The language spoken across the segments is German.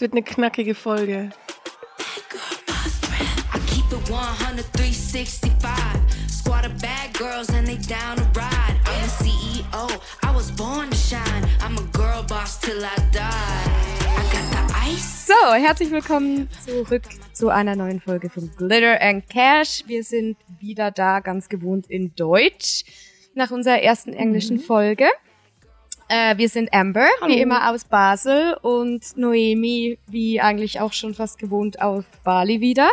Es wird eine knackige Folge. I keep it 100, 365. Squad of bad girls and they down to ride. I'm the CEO, I was born to shine. I'm a girl boss till I die. I got the ice. So, herzlich willkommen zurück zu einer neuen Folge von Glitter and Cash. Wir sind wieder da, ganz gewohnt in Deutsch, nach unserer ersten englischen Folge. Äh, wir sind Amber, wie immer aus Basel und Noemi, wie eigentlich auch schon fast gewohnt, auf Bali wieder.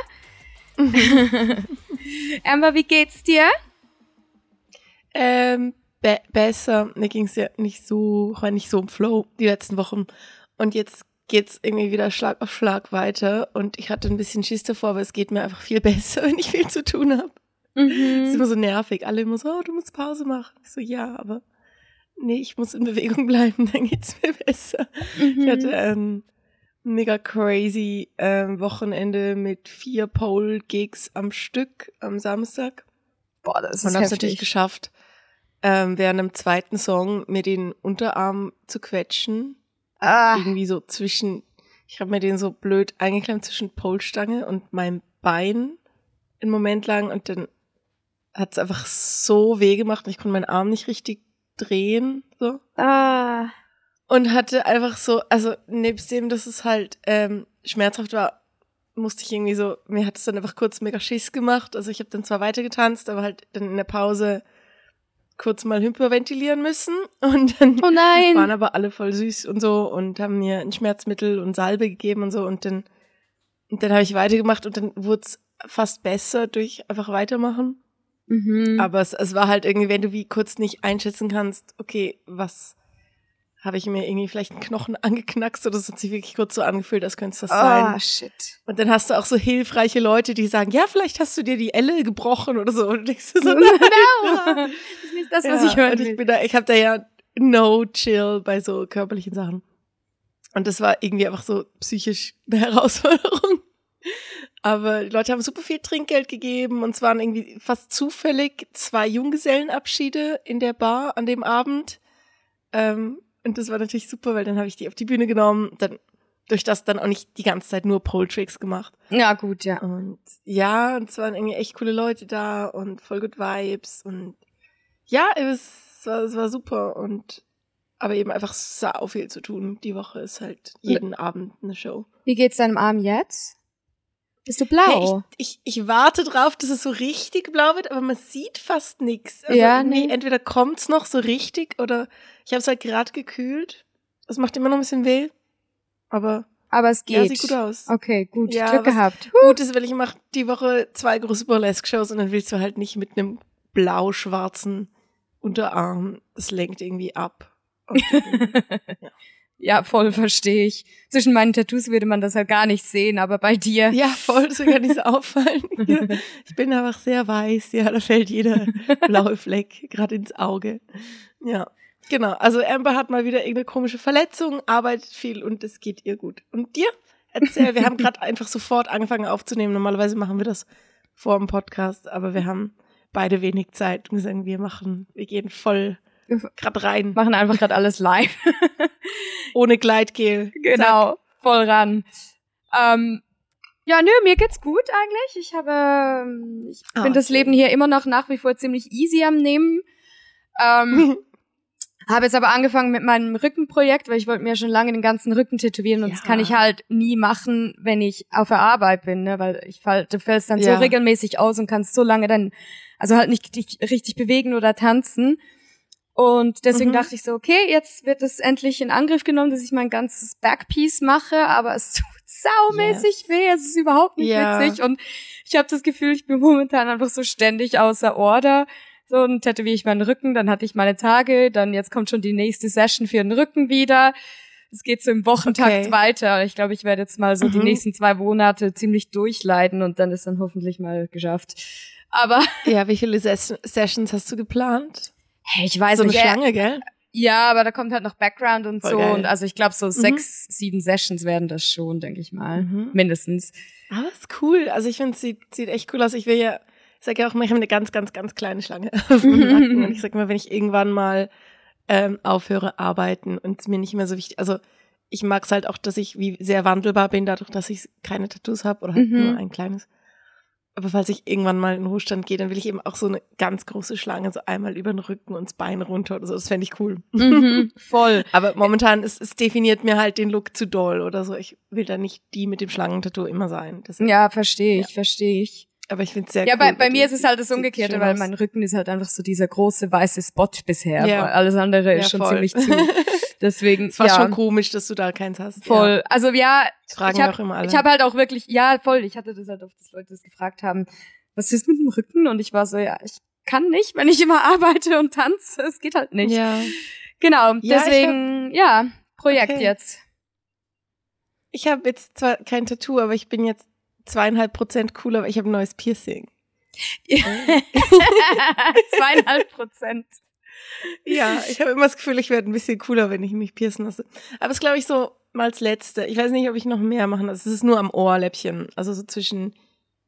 Amber, wie geht's dir? Ähm, be besser. Mir ging es ja nicht so, war nicht so im Flow die letzten Wochen. Und jetzt geht's irgendwie wieder Schlag auf Schlag weiter. Und ich hatte ein bisschen Schiss davor, aber es geht mir einfach viel besser, wenn ich viel zu tun habe. Es ist immer so nervig. Alle immer so, oh, du musst Pause machen. Ich so, ja, aber nee, ich muss in Bewegung bleiben, dann geht's mir besser. Ich hatte ein mega crazy ähm, Wochenende mit vier Pole-Gigs am Stück am Samstag. Boah, das Und habe es natürlich geschafft, ähm, während dem zweiten Song mir den Unterarm zu quetschen. Ah, Irgendwie so zwischen, ich habe mir den so blöd eingeklemmt zwischen Polstange und meinem Bein einen Moment lang und dann hat es einfach so weh gemacht und ich konnte meinen Arm nicht richtig drehen. So. ah. Und hatte einfach so, also nebst dem, dass es halt ähm, schmerzhaft war, musste ich irgendwie so, mir hat es dann einfach kurz mega Schiss gemacht. Also ich habe dann zwar weitergetanzt, aber halt dann in der Pause kurz mal hyperventilieren müssen. Und dann Oh nein. waren aber alle voll süß und so und haben mir ein Schmerzmittel und Salbe gegeben und so. Und dann, und dann habe ich weitergemacht und dann wurde es fast besser durch einfach weitermachen. Mhm. Aber es, es war halt irgendwie, wenn du wie kurz nicht einschätzen kannst, okay, was habe ich mir irgendwie vielleicht einen Knochen angeknackst oder es hat sich wirklich kurz so angefühlt, als könnte es das Ah, sein. shit. Und dann hast du auch so hilfreiche Leute, die sagen, ja, vielleicht hast du dir die Elle gebrochen oder so. Und du denkst dir so, No. nein. Das ist nicht das, Ja, was ich hören und ich bin da, ich habe da ja no chill bei so körperlichen Sachen. Und das war irgendwie einfach so psychisch eine Herausforderung. Aber die Leute haben super viel Trinkgeld gegeben und es waren irgendwie fast zufällig zwei Junggesellenabschiede in der Bar an dem Abend. Ähm, und das war natürlich super, weil dann habe ich die auf die Bühne genommen, dann durch das dann auch nicht die ganze Zeit nur Pole Tricks gemacht. Ja, gut, ja. Und ja, und es waren irgendwie echt coole Leute da und voll gut Vibes und ja, es war, es war super und aber eben einfach sau viel zu tun. Die Woche ist halt jeden Abend eine Show. Wie geht's deinem Arm jetzt? Bist du Hey, blau? ich, ich, ich warte drauf, dass es so richtig blau wird, aber man sieht fast nichts. Also Ja, nee. entweder kommt's noch so richtig oder ich habe es halt gerade gekühlt. Es macht immer noch ein bisschen weh, aber Aber es ja, geht. sieht gut aus. Okay, gut. Ja, Glück gehabt. Gut ist, weil ich mache die Woche zwei große Burlesque-Shows und dann willst du halt nicht mit einem blau-schwarzen Unterarm. Das lenkt irgendwie ab. Und dann- Ja, voll verstehe ich. Zwischen meinen Tattoos würde man das halt gar nicht sehen, aber bei dir. ja, voll, wird gar nicht so auffallen. Ich bin einfach sehr weiß. Ja, da fällt jeder blaue Fleck gerade ins Auge. Ja, genau. Also Amber hat mal wieder irgendeine komische Verletzung, arbeitet viel und es geht ihr gut. Und dir? Erzähl, wir haben gerade einfach sofort angefangen aufzunehmen. Normalerweise machen wir das vor dem Podcast, aber wir haben beide wenig Zeit und sagen, wir machen, wir gehen voll gerade rein, Machen einfach gerade alles live. ohne Gleitgel. genau, voll ran. Ähm, ja, nö, mir geht's gut eigentlich. Ich habe, ähm, ich Ah, bin das schön. Leben hier immer noch nach wie vor ziemlich easy am Nehmen. Ähm, habe jetzt aber angefangen mit meinem Rückenprojekt, weil ich wollte mir schon lange den ganzen Rücken tätowieren und das Ja. kann ich halt nie machen, wenn ich auf der Arbeit bin, ne? weil ich fall, du fällst dann Ja. so regelmäßig aus und kannst so lange dann, also halt nicht dich richtig bewegen oder tanzen. Und deswegen Mhm. dachte ich so, okay, jetzt wird es endlich in Angriff genommen, dass ich mein ganzes Backpiece mache, aber es tut saumäßig weh, es ist überhaupt nicht Ja. witzig und ich habe das Gefühl, ich bin momentan einfach so ständig außer Order. So, und tätowiere ich meinen Rücken, dann hatte ich meine Tage, dann jetzt kommt schon die nächste Session für den Rücken wieder. Es geht so im Wochentakt Okay. weiter. Ich glaube, ich werde jetzt mal so die Mhm. nächsten zwei Monate ziemlich durchleiden und dann ist dann hoffentlich mal geschafft. Aber Ja, wie viele Ses Sessions hast du geplant? Hey, ich weiß so eine nicht. äh, Schlange, gell? Ja, aber da kommt halt noch Background und Voll so. geil. Und also ich glaube, so sechs, sieben Sessions werden das schon, denke ich mal. Mhm. Mindestens. Aber das ist cool. Also ich finde, es sieht, sieht echt cool aus. Ich will ja, ich sage ja auch immer, ich habe eine ganz, ganz, ganz kleine Schlange auf dem Nacken. Und ich sage immer, wenn ich irgendwann mal ähm, aufhöre arbeiten und es mir nicht mehr so wichtig, also ich mag es halt auch, dass ich wie sehr wandelbar bin, dadurch, dass ich keine Tattoos habe oder halt Mhm. nur ein kleines. Aber falls ich irgendwann mal in den Ruhestand gehe, dann will ich eben auch so eine ganz große Schlange, so einmal über den Rücken und das Bein runter oder so. Das fände ich cool. Mhm, voll. Aber momentan, es, es definiert mir halt den Look zu doll oder so. Ich will da nicht die mit dem Schlangentattoo immer sein. Das, Ja, verstehe ich, verstehe ich. Aber ich finde es sehr Ja, cool. bei, bei mir ist es halt das Umgekehrte, weil mein Rücken ist halt einfach so dieser große weiße Spot bisher. Ja. Alles andere ist Ja, schon voll. ziemlich zu. Deswegen, Es war ja, schon komisch, dass du da keins hast. voll. Also ja, Ja, das fragen ich wir hab- habe halt auch wirklich, ja, voll. Ich hatte das halt oft, dass Leute das gefragt haben, was ist mit dem Rücken? Und ich war so, ja, ich kann nicht, wenn ich immer arbeite und tanze. Es geht halt nicht. ja. Genau, Ja, ich deswegen, ja, Projekt Okay. jetzt. Ich habe jetzt zwar kein Tattoo, aber ich bin jetzt zweieinhalb Prozent cooler, weil ich habe ein neues Piercing. Zweieinhalb Prozent. Ja, ich habe immer das Gefühl, ich werde ein bisschen cooler, wenn ich mich piercen lasse. Aber es glaube ich so mal als letzte. Ich weiß nicht, ob ich noch mehr machen. Also es ist nur am Ohrläppchen, also so zwischen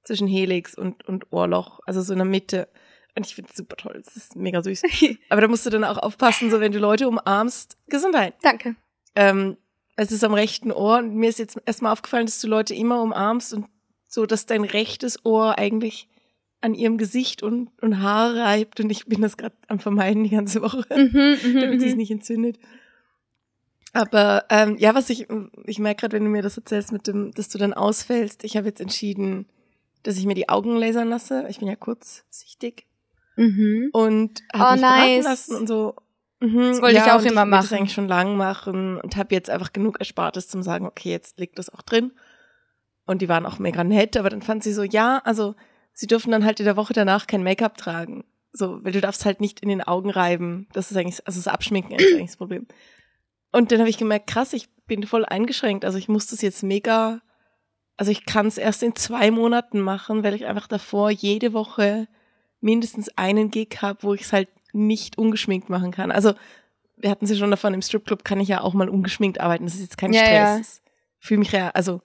zwischen Helix und und Ohrloch, also so in der Mitte. Und ich finde es super toll. Es ist mega süß. Aber da musst du dann auch aufpassen, so wenn du Leute umarmst. Gesundheit. Danke. Ähm, es ist am rechten Ohr und mir ist jetzt erstmal aufgefallen, dass du Leute immer umarmst und so, dass dein rechtes Ohr eigentlich an ihrem Gesicht und, und Haar reibt und ich bin das gerade am Vermeiden die ganze Woche, Mhm, mhm, damit sie es mhm. nicht entzündet. Aber ähm, ja, was ich, ich merke gerade, wenn du mir das erzählst, mit dem, dass du dann ausfällst, ich habe jetzt entschieden, dass ich mir die Augen lasern lasse. Ich bin ja kurzsichtig Mhm. und Oh, habe mich beraten nice. lassen und so. Mhm, Das wollte ich ja, auch und immer ich machen. eigentlich schon lang machen und habe jetzt einfach genug Erspartes zum sagen, okay, jetzt liegt das auch drin. Und die waren auch mega nett, aber dann fand sie so, ja, also sie dürfen dann halt in der Woche danach kein Make-up tragen. So, weil du darfst halt nicht in den Augen reiben. Das ist eigentlich, also das Abschminken ist eigentlich das Problem. Und dann habe ich gemerkt, krass, ich bin voll eingeschränkt. Also ich muss das jetzt mega, also ich kann es erst in zwei Monaten machen, weil ich einfach davor jede Woche mindestens einen Gig habe, wo ich es halt nicht ungeschminkt machen kann. Also wir hatten ja schon davon, im Stripclub kann ich ja auch mal ungeschminkt arbeiten. Das ist jetzt kein Ja, Stress. Ich fühle mich ja, also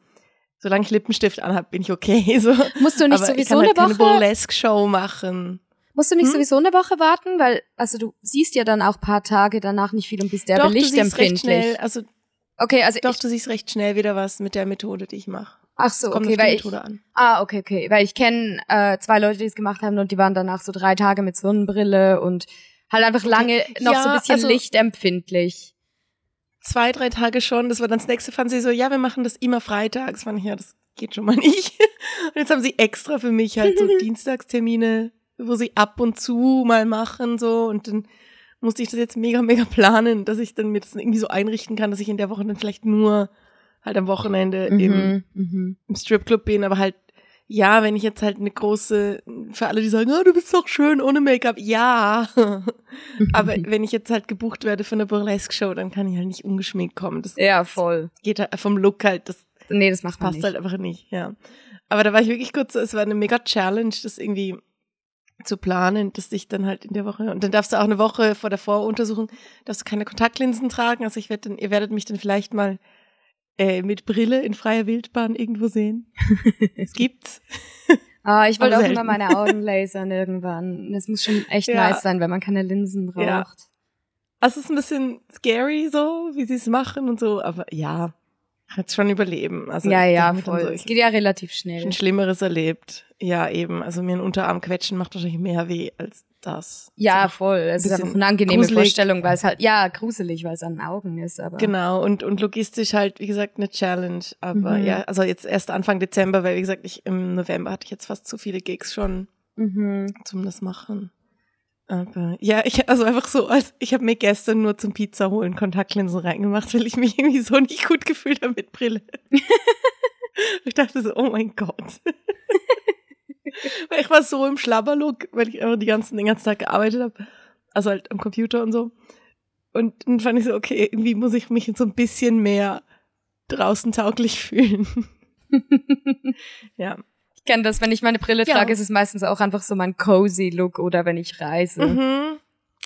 solange ich Lippenstift anhab, bin ich okay. So. Musst du nicht Aber ich sowieso kann halt eine keine Woche? Burlesque-Show machen. Musst du nicht Hm? sowieso eine Woche warten, weil also du siehst ja dann auch paar Tage danach nicht viel und bist Doch, siehst recht lichtempfindlich. also Okay, also doch, ich, du siehst recht schnell wieder was mit der Methode, die ich mache. ach so, Kommt okay, auf die weil ich an. Ah, okay, okay, weil ich kenne äh, zwei Leute, die es gemacht haben und die waren danach so drei Tage mit Sonnenbrille und halt einfach lange noch so ein Ja, bisschen also- lichtempfindlich. Zwei, drei Tage schon, das war dann das nächste, fanden sie so, ja, wir machen das immer freitags. Fand ich, ja, das geht schon mal nicht. Und jetzt haben sie extra für mich halt so Dienstagstermine, wo sie ab und zu mal machen, so, und dann musste ich das jetzt mega, mega planen, dass ich dann mir das irgendwie so einrichten kann, dass ich in der Woche dann vielleicht nur halt am Wochenende im, Mhm, mhm. im Stripclub bin, aber halt, ja, wenn ich jetzt halt eine große, für alle, die sagen, ah, du bist doch schön ohne Make-up, ja. aber wenn ich jetzt halt gebucht werde für eine Burlesque-Show, dann kann ich halt nicht ungeschminkt kommen. Das Ja, voll. geht halt vom Look halt, das Nee, das macht man passt nicht. halt einfach nicht, ja. Aber da war ich wirklich kurz so, es war eine mega Challenge, das irgendwie zu planen, dass ich dann halt in der Woche, und dann darfst du auch eine Woche vor der Voruntersuchung, darfst du keine Kontaktlinsen tragen, also ich werde dann, ihr werdet mich dann vielleicht mal äh, mit Brille in freier Wildbahn irgendwo sehen. Es gibt's. Ah, ich wollte auch immer meine Augen lasern irgendwann. Es muss schon echt Ja. nice sein, wenn man keine Linsen braucht. Ja. Also es ist ein bisschen scary so, wie sie es machen und so, aber ja, hat schon überleben. Also ja, ja, voll. So, es geht ja relativ schnell. schon Schlimmeres erlebt. Ja, eben. Also mir einen Unterarm quetschen macht wahrscheinlich mehr weh als das. Ja, voll. Es ist einfach eine angenehme gruselig. Vorstellung, weil es halt, ja, gruselig, weil es an den Augen ist, aber. Genau, und, und logistisch halt, wie gesagt, eine Challenge. Aber Mhm. ja, also jetzt erst Anfang Dezember, weil wie gesagt, ich im November hatte ich jetzt fast zu viele Gigs schon Mhm. zum das machen. Aber ja, ich also einfach so, als ich habe mir gestern nur zum Pizza holen Kontaktlinsen reingemacht, weil ich mich irgendwie so nicht gut gefühlt habe mit Brille. ich dachte so, oh mein Gott. Weil ich war so im Schlabberlook, weil ich einfach die ganzen, den ganzen Tag gearbeitet habe. Also halt am Computer und so. Und dann fand ich so, okay, irgendwie muss ich mich so ein bisschen mehr draußen tauglich fühlen. ja. Ich kenne das, wenn ich meine Brille Ja. trage, ist es meistens auch einfach so mein cozy Look oder wenn ich reise. Mhm.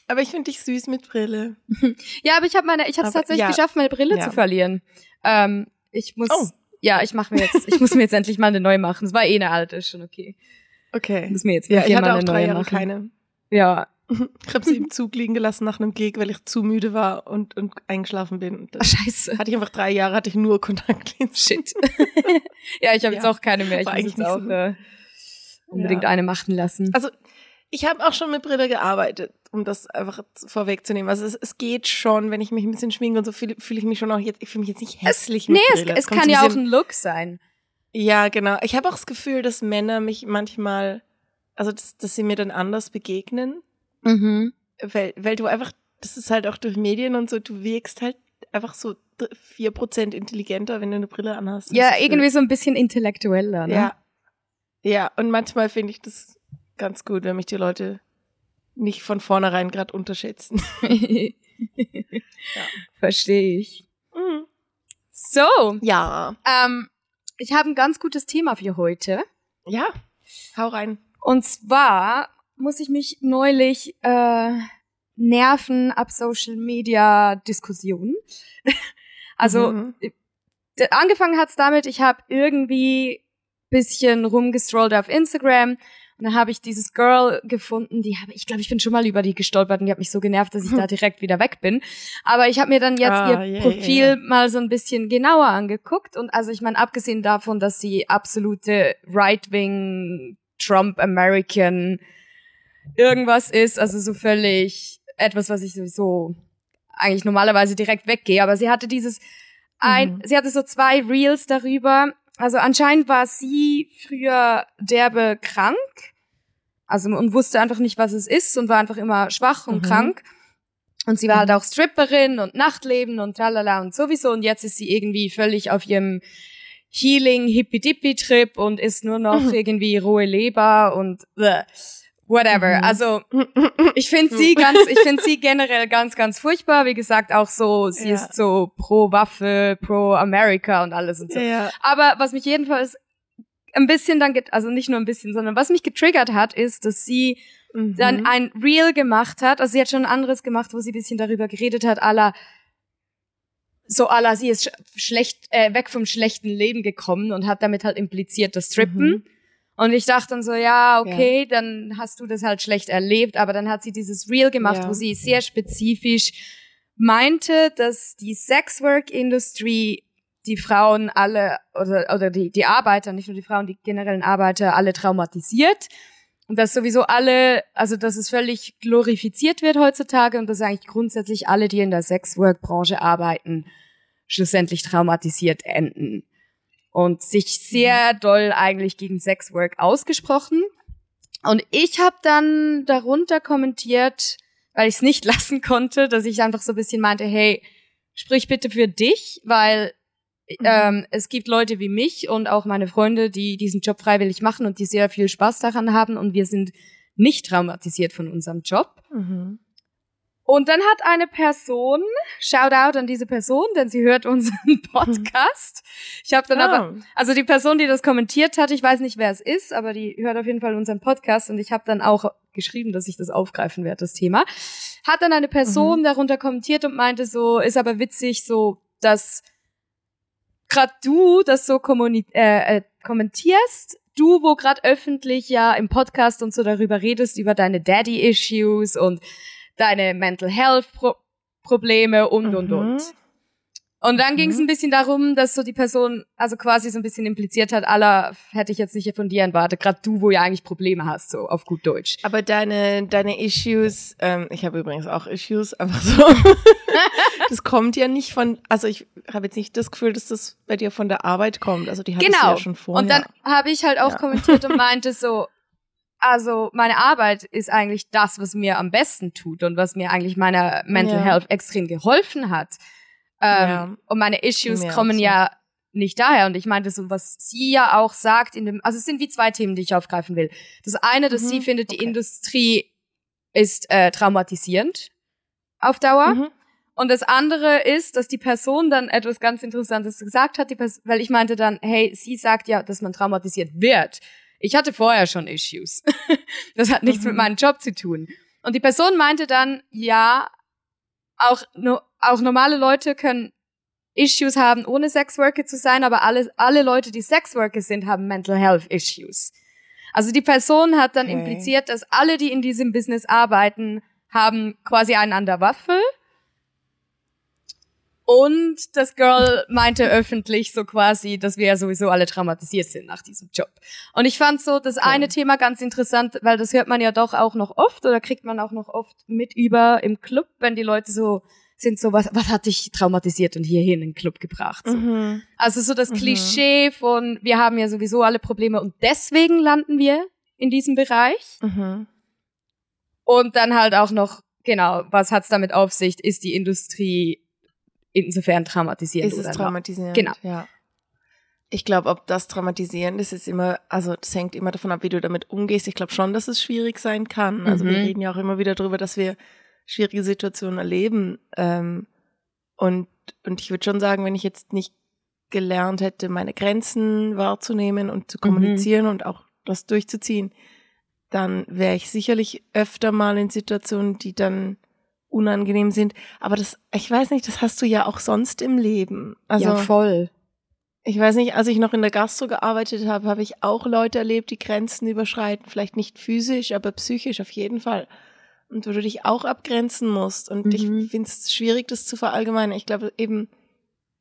Aber ich finde dich süß mit Brille. Ja, aber ich habe meine, ich habe es tatsächlich ja. geschafft, meine Brille Ja. zu verlieren. Ähm, ich muss, Oh. Ja, ich mache mir jetzt, ich muss mir jetzt endlich mal eine neue machen. Es war eh eine alte, ist schon okay. Ich Okay. muss mir jetzt Ja, ich hatte auch drei neue Jahre machen. keine. Ja, Ich habe sie im Zug liegen gelassen nach einem Gig, weil ich zu müde war und, und eingeschlafen bin. Und Ach, scheiße. hatte ich einfach drei Jahre, hatte ich nur Kontaktlinsen. Shit. ja, ich habe jetzt Ja. auch keine mehr. Ich War muss eigentlich jetzt auch so- äh, unbedingt Ja. eine machen lassen. Also ich habe auch schon mit Brille gearbeitet, um das einfach vorwegzunehmen. Also es, es geht schon, wenn ich mich ein bisschen schminke und so fühle fühl ich mich schon auch jetzt, ich fühle mich jetzt nicht hässlich nee, mit es, Brille. es kommt kann ja auch ein Look sein. Ja, genau. Ich habe auch das Gefühl, dass Männer mich manchmal, also dass, dass sie mir dann anders begegnen, Mhm. weil, weil du einfach, das ist halt auch durch Medien und so, du wirkst halt einfach so dr- 4% intelligenter, wenn du eine Brille anhast. Ja, irgendwie so ein bisschen intellektueller, ne? Ja. Ja, und manchmal finde ich das ganz gut, wenn mich die Leute nicht von vornherein gerade unterschätzen. Verstehe ich. Mhm. So, Ja. ähm, ich habe ein ganz gutes Thema für heute. Ja, hau rein. Und zwar muss ich mich neulich äh, nerven ab Social Media Diskussionen. also Mhm. angefangen hat's damit, ich habe irgendwie bisschen rumgestrollt auf Instagram und dann habe ich dieses Girl gefunden, die habe ich glaube, ich bin schon mal über die gestolpert und die hat mich so genervt, dass ich da direkt wieder weg bin. Aber ich habe mir dann jetzt Ah, ihr yeah, Profil yeah, mal so ein bisschen genauer angeguckt und also ich meine abgesehen davon, dass sie absolute Right-Wing Trump American irgendwas ist, also so völlig etwas, was ich sowieso eigentlich normalerweise direkt weggehe, aber sie hatte dieses ein, Mhm. sie hatte so zwei Reels darüber. Also anscheinend war sie früher derbe krank. Also und wusste einfach nicht, was es ist und war einfach immer schwach und Mhm. krank. Und sie war halt Mhm. auch Stripperin und Nachtleben und tralala und sowieso. Und jetzt ist sie irgendwie völlig auf ihrem Healing Hippie Trip und ist nur noch Mhm. irgendwie rohe Leber und bleh, whatever. Mhm. Also ich finde sie ganz, ich finde sie generell ganz, ganz furchtbar. Wie gesagt, auch so, sie Ja. ist so pro Waffe, pro America und alles und so. ja. Aber was mich jedenfalls ein bisschen dann, also nicht nur ein bisschen, sondern was mich getriggert hat, ist, dass sie dann Mhm. ein Reel gemacht hat. Also sie hat schon ein anderes gemacht, wo sie ein bisschen darüber geredet hat, aller so aller sie ist sch schlecht äh, weg vom schlechten Leben gekommen und hat damit halt impliziert das Strippen. Mhm. Und ich dachte dann so, ja, okay, dann hast du das halt schlecht erlebt, aber dann hat sie dieses Reel gemacht, Ja. wo sie sehr spezifisch meinte, dass die Sexwork-Industrie die Frauen alle oder, oder die, die Arbeiter, nicht nur die Frauen, die generellen Arbeiter alle traumatisiert. Und dass sowieso alle, also dass es völlig glorifiziert wird heutzutage und dass eigentlich grundsätzlich alle, die in der Sexwork-Branche arbeiten, schlussendlich traumatisiert enden. Und sich sehr doll eigentlich gegen Sexwork ausgesprochen. Und ich habe dann darunter kommentiert, weil ich es nicht lassen konnte, dass ich einfach so ein bisschen meinte, hey, sprich bitte für dich, weil ähm, es gibt Leute wie mich und auch meine Freunde, die diesen Job freiwillig machen und die sehr viel Spaß daran haben und wir sind nicht traumatisiert von unserem Job. Mhm. Und dann hat eine Person, shout out an diese Person, denn sie hört unseren Podcast. Ich habe dann aber, Ah. also die Person, die das kommentiert hat, ich weiß nicht, wer es ist, aber die hört auf jeden Fall unseren Podcast und ich habe dann auch geschrieben, dass ich das aufgreifen werde, das Thema. Hat dann eine Person darunter kommentiert und meinte so, ist aber witzig so, dass gerade du das so äh, äh, kommentierst, du, wo gerade öffentlich ja im Podcast und so darüber redest, über deine Daddy-Issues und deine Mental Health Pro Probleme und und Mhm. und. Und dann ging es Mhm. ein bisschen darum, dass so die Person also quasi so ein bisschen impliziert hat, aller hätte ich jetzt nicht von dir erwartet, gerade du, wo ja eigentlich Probleme hast, so auf gut Deutsch. Aber deine, deine Issues, ähm, ich habe übrigens auch Issues, einfach so. das kommt ja nicht von, also ich habe jetzt nicht das Gefühl, dass das bei dir von der Arbeit kommt. Also die hattest du Genau. ja schon vorher. Und dann habe ich halt auch Ja. kommentiert und meinte so, also meine Arbeit ist eigentlich das, was mir am besten tut und was mir eigentlich meiner Mental Ja. Health extrem geholfen hat. Ähm, Ja. Und meine Issues Mir kommen ja nicht daher. Und ich meinte so, was sie ja auch sagt in dem, also es sind wie zwei Themen, die ich aufgreifen will. Das eine, dass Mhm, sie findet, die okay. Industrie ist äh, traumatisierend auf Dauer. Mhm. Und das andere ist, dass die Person dann etwas ganz Interessantes gesagt hat, die Pers weil ich meinte dann, hey, sie sagt ja, dass man traumatisiert wird. Ich hatte vorher schon Issues. das hat nichts Mhm. mit meinem Job zu tun. Und die Person meinte dann, ja, auch, no, auch normale Leute können Issues haben, ohne Sexworker zu sein, aber alle, alle Leute, die Sexworker sind, haben Mental Health Issues. Also die Person hat dann Okay. impliziert, dass alle, die in diesem Business arbeiten, haben quasi einen an der Waffel. Und das Girl meinte öffentlich so quasi, dass wir ja sowieso alle traumatisiert sind nach diesem Job. Und ich fand so das eine Thema ganz interessant, weil das hört man ja doch auch noch oft oder kriegt man auch noch oft mit über im Club, wenn die Leute so sind so, was, was hat dich traumatisiert und hierhin in den Club gebracht? So. Mhm. Also so das Mhm. Klischee von, wir haben ja sowieso alle Probleme und deswegen landen wir in diesem Bereich. Mhm. Und dann halt auch noch, genau, was hat's damit auf sich? Ist die Industrie insofern traumatisierend Ist es traumatisierend? Genau. Ja. Ich glaube, ob das traumatisierend ist, ist immer, also das hängt immer davon ab, wie du damit umgehst. Ich glaube schon, dass es schwierig sein kann. Also wir Mhm. reden ja auch immer wieder darüber, dass wir schwierige Situationen erleben. Ähm, und, und ich würde schon sagen, wenn ich jetzt nicht gelernt hätte, meine Grenzen wahrzunehmen und zu Mhm. kommunizieren und auch das durchzuziehen, dann wäre ich sicherlich öfter mal in Situationen, die dann unangenehm sind. Aber das, ich weiß nicht, das hast du ja auch sonst im Leben. Also ja, voll. ich weiß nicht, als ich noch in der Gastro gearbeitet habe, habe ich auch Leute erlebt, die Grenzen überschreiten. Vielleicht nicht physisch, aber psychisch auf jeden Fall. Und wo du dich auch abgrenzen musst. Und Mhm. ich finde es schwierig, das zu verallgemeinern. Ich glaube eben,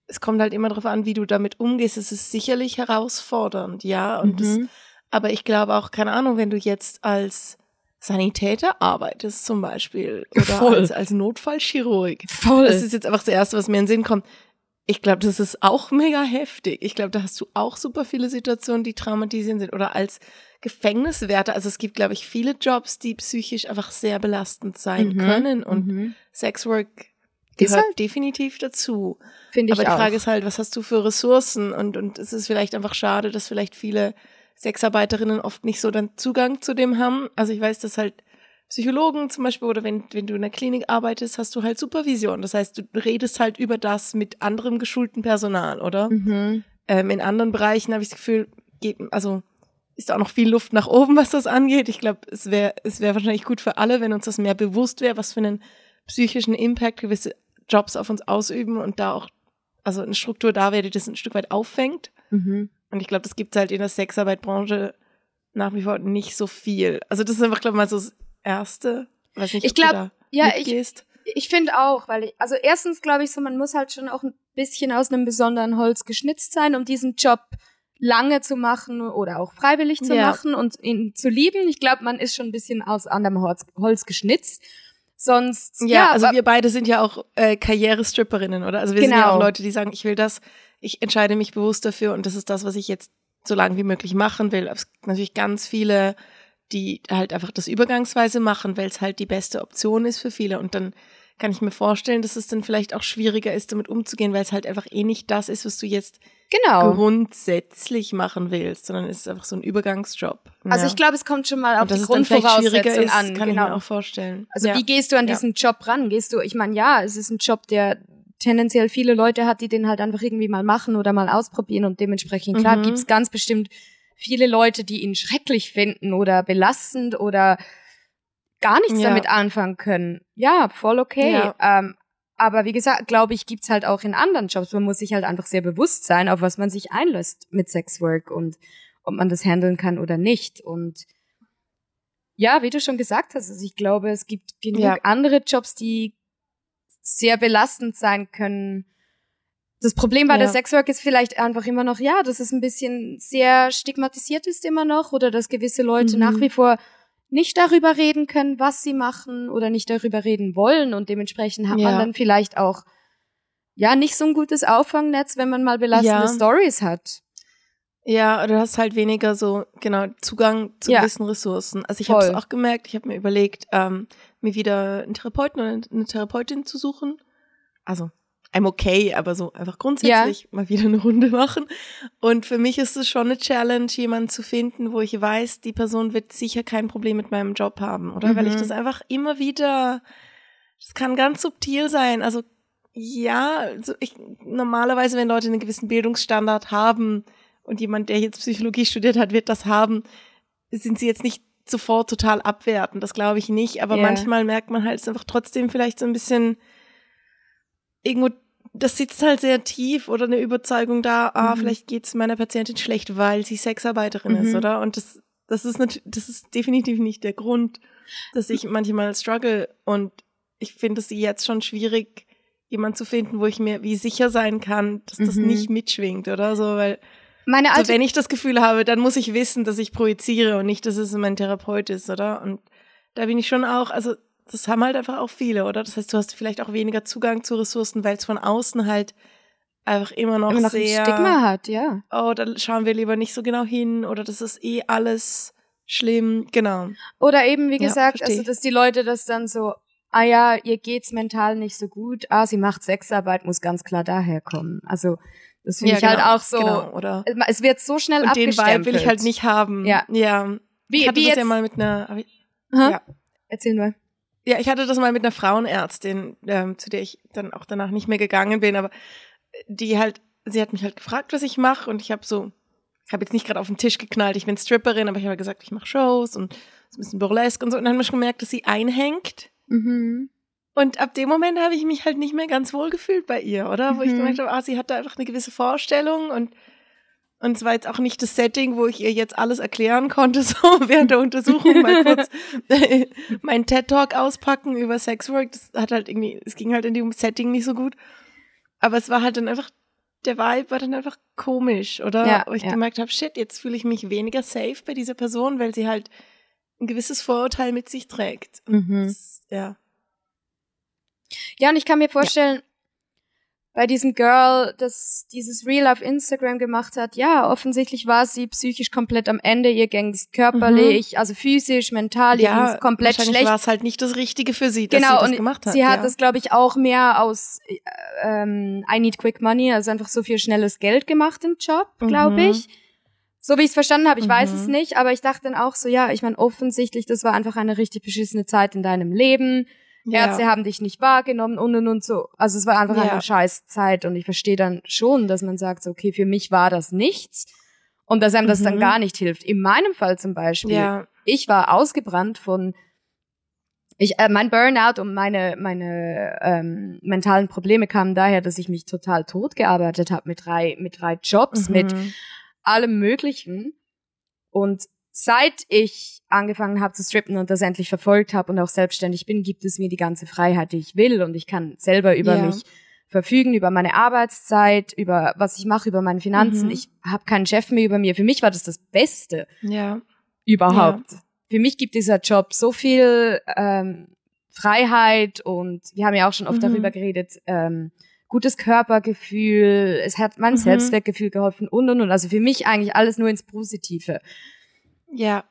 es kommt halt immer darauf an, wie du damit umgehst. Es ist sicherlich herausfordernd, ja. Und das, Mhm. aber ich glaube auch, keine Ahnung, wenn du jetzt als Sanitäter arbeitest zum Beispiel oder Voll. als, als Notfallchirurg, Voll. das ist jetzt einfach das Erste, was mir in den Sinn kommt. Ich glaube, das ist auch mega heftig. Ich glaube, da hast du auch super viele Situationen, die traumatisierend sind. Oder als Gefängniswärter. Also es gibt, glaube ich, viele Jobs, die psychisch einfach sehr belastend sein Mhm. können. Und Mhm. Sexwork gehört halt- definitiv dazu. Finde ich Aber die auch. Frage ist halt, was hast du für Ressourcen? Und, und es ist vielleicht einfach schade, dass vielleicht viele Sexarbeiterinnen oft nicht so dann Zugang zu dem haben. Also ich weiß, dass halt Psychologen zum Beispiel oder wenn, wenn du in der Klinik arbeitest, hast du halt Supervision. Das heißt, du redest halt über das mit anderem geschulten Personal, oder? Mhm. Ähm, in anderen Bereichen habe ich das Gefühl, geht, also ist auch noch viel Luft nach oben, was das angeht. Ich glaube, es wäre es wäre wahrscheinlich gut für alle, wenn uns das mehr bewusst wäre, was für einen psychischen Impact gewisse Jobs auf uns ausüben und da auch also eine Struktur da wäre, die das ein Stück weit auffängt. Mhm. Und ich glaube, das gibt es halt in der Sexarbeitbranche nach wie vor nicht so viel. Also das ist einfach, glaube ich, mal so das Erste. Weiß nicht, Ich ob du glaub, da Ja, ich, mitgehst. ich finde auch, weil ich, also erstens glaube ich so, man muss halt schon auch ein bisschen aus einem besonderen Holz geschnitzt sein, um diesen Job lange zu machen oder auch freiwillig zu Ja. machen und ihn zu lieben. Ich glaube, man ist schon ein bisschen aus anderem Holz, Holz geschnitzt. Sonst, Ja, ja, also wir beide sind ja auch äh, Karrierestripperinnen, oder? Also wir sind ja Genau. auch Leute, die sagen, ich will das, ich entscheide mich bewusst dafür und das ist das, was ich jetzt so lange wie möglich machen will. Es gibt natürlich ganz viele, die halt einfach das übergangsweise machen, weil es halt die beste Option ist für viele. Und dann kann ich mir vorstellen, dass es dann vielleicht auch schwieriger ist, damit umzugehen, weil es halt einfach eh nicht das ist, was du jetzt genau. grundsätzlich machen willst, sondern es ist einfach so ein Übergangsjob. Also Ja. ich glaube, es kommt schon mal auf die es dann vielleicht schwieriger Grundvoraussetzung ist, an. kann ich genau. mir auch vorstellen. Also ja. wie gehst du an Ja. diesen Job ran? Gehst du, ich meine, ja, es ist ein Job, der tendenziell viele Leute hat, die den halt einfach irgendwie mal machen oder mal ausprobieren und dementsprechend, klar, Mhm. gibt's ganz bestimmt viele Leute, die ihn schrecklich finden oder belastend oder gar nichts Ja. damit anfangen können. Ja, voll okay. Ja. Ähm, aber wie gesagt, glaube ich, gibt's halt auch in anderen Jobs. Man muss sich halt einfach sehr bewusst sein, auf was man sich einlässt mit Sexwork und ob man das handeln kann oder nicht. Und ja, wie du schon gesagt hast, also ich glaube, es gibt genug Ja. andere Jobs, die sehr belastend sein können. Das Problem bei Ja. der Sexwork ist vielleicht einfach immer noch, ja, dass es ein bisschen sehr stigmatisiert ist immer noch oder dass gewisse Leute Mhm. nach wie vor nicht darüber reden können, was sie machen oder nicht darüber reden wollen und dementsprechend hat man Ja. dann vielleicht auch ja nicht so ein gutes Auffangnetz, wenn man mal belastende Ja. Stories hat. Ja, du hast halt weniger so, genau, Zugang zu Ja. gewissen Ressourcen. Also ich habe es auch gemerkt, ich habe mir überlegt, ähm, mir wieder einen Therapeuten oder eine Therapeutin zu suchen. Also, I'm okay, aber so einfach grundsätzlich mal wieder eine Runde machen. Und für mich ist es schon eine Challenge, jemanden zu finden, wo ich weiß, die Person wird sicher kein Problem mit meinem Job haben, oder? Weil ich Mhm. das einfach immer wieder, das kann ganz subtil sein. Also, ja, also ich, normalerweise, wenn Leute einen gewissen Bildungsstandard haben, und jemand, der jetzt Psychologie studiert hat, wird das haben, sind sie jetzt nicht sofort total abwerten. Das glaube ich nicht. Aber Ja. manchmal merkt man halt es einfach trotzdem vielleicht so ein bisschen irgendwo, das sitzt halt sehr tief oder eine Überzeugung da, ah, Mhm. vielleicht geht es meiner Patientin schlecht, weil sie Sexarbeiterin Mhm. ist, oder? Und das Das ist natürlich, das ist definitiv nicht der Grund, dass ich manchmal struggle und ich finde es jetzt schon schwierig, jemand zu finden, wo ich mir wie sicher sein kann, dass das Mhm. nicht mitschwingt oder so, weil Meine so, alte wenn ich das Gefühl habe, dann muss ich wissen, dass ich projiziere und nicht, dass es mein Therapeut ist, oder? Und da bin ich schon auch, also das haben halt einfach auch viele, oder? Das heißt, du hast vielleicht auch weniger Zugang zu Ressourcen, weil es von außen halt einfach immer noch immer noch ein sehr Stigma hat, ja. oh, da schauen wir lieber nicht so genau hin oder das ist eh alles schlimm. Genau. Oder eben, wie Ja, gesagt, versteh also dass die Leute das dann so, ah ja, ihr geht's mental nicht so gut, ah, sie macht Sexarbeit, muss ganz klar daher kommen. Also das finde Ja, ich halt genau, auch so, Genau, oder? es wird so schnell Und den abgestempelt. Vibe will ich halt nicht haben. Ja. Ja. Wie, ich hatte wie das jetzt, ja mal mit einer, ich- ja. erzähl nur. ja, ich hatte das mal mit einer Frauenärztin, ähm, zu der ich dann auch danach nicht mehr gegangen bin, aber die halt, sie hat mich halt gefragt, was ich mache und ich habe so, ich habe jetzt nicht gerade auf den Tisch geknallt, ich bin Stripperin, aber ich habe gesagt, ich mache Shows und so ein bisschen Burlesque und so und dann habe ich schon gemerkt, dass sie einhängt Mhm. Und ab dem Moment habe ich mich halt nicht mehr ganz wohl gefühlt bei ihr, oder? Wo ich Mhm. gemerkt habe, ah, sie hat da einfach eine gewisse Vorstellung und und es war jetzt auch nicht das Setting, wo ich ihr jetzt alles erklären konnte, so während der Untersuchung mal kurz meinen TED-Talk auspacken über Sexwork. Das hat halt irgendwie, es ging halt in dem Setting nicht so gut. Aber es war halt dann einfach, der Vibe war dann einfach komisch, oder? Ja, Wo ich ja. gemerkt habe, shit, jetzt fühle ich mich weniger safe bei dieser Person, weil sie halt ein gewisses Vorurteil mit sich trägt. Mhm. das, ja. Ja, und ich kann mir vorstellen, bei diesem Girl, das dieses Reel auf Instagram gemacht hat, ja, offensichtlich war sie psychisch komplett am Ende, ihr ging's körperlich, also physisch, mental, ihr ging's komplett Mhm. wahrscheinlich schlecht. war es halt nicht das Richtige für sie, dass genau, sie das gemacht hat. sie hat ja. das, glaube ich, auch mehr aus äh, ähm, I need quick money, also einfach so viel schnelles Geld gemacht im Job, glaube Mhm. ich. So wie ich es verstanden habe, ich weiß Mhm. es nicht, aber ich dachte dann auch so, ja, ich meine, offensichtlich, das war einfach eine richtig beschissene Zeit in deinem Leben. Ja. Ärzte haben dich nicht wahrgenommen und und und so. Also es war einfach Ja. eine scheiß Zeit und ich verstehe dann schon, dass man sagt, so, okay, für mich war das nichts und dass einem das dann Mhm. gar nicht hilft. In meinem Fall zum Beispiel, ja. ich war ausgebrannt von ich, äh, mein Burnout und meine meine ähm, mentalen Probleme kamen daher, dass ich mich total tot gearbeitet habe mit drei mit drei Jobs, mit Mhm. allem Möglichen. Und seit ich angefangen habe zu strippen und das endlich verfolgt habe und auch selbstständig bin, gibt es mir die ganze Freiheit, die ich will. Und ich kann selber über Ja. mich verfügen, über meine Arbeitszeit, über was ich mache, über meine Finanzen. Mhm. Ich habe keinen Chef mehr über mir. Für mich war das das Beste ja. überhaupt. Für mich gibt dieser Job so viel ähm, Freiheit und wir haben ja auch schon oft Mhm. darüber geredet, ähm, gutes Körpergefühl, es hat mein Mhm. Selbstwertgefühl geholfen und und und. Also für mich eigentlich alles nur ins Positive. Ja.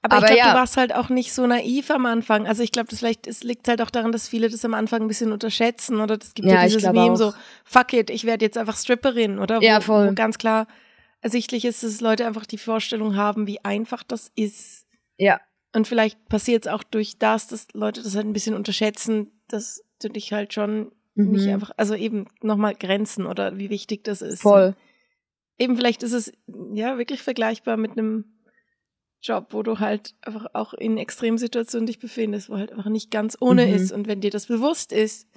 Aber, Aber ich glaube, ja. du warst halt auch nicht so naiv am Anfang. Also ich glaube, das vielleicht, es liegt halt auch daran, dass viele das am Anfang ein bisschen unterschätzen oder es gibt ja, Ja, dieses Meme auch. so, fuck it, ich werde jetzt einfach Stripperin, oder? Wo, Ja, voll. Wo ganz klar ersichtlich ist, dass Leute einfach die Vorstellung haben, wie einfach das ist. Ja. Und vielleicht passiert es auch durch das, dass Leute das halt ein bisschen unterschätzen, dass du dich halt schon nicht Mhm. einfach, also eben nochmal Grenzen oder wie wichtig das ist. Voll. Eben vielleicht ist es ja wirklich vergleichbar mit einem Job, wo du halt einfach auch in Extremsituationen dich befindest, wo halt einfach nicht ganz ohne Mhm. ist. Und wenn dir das bewusst ist,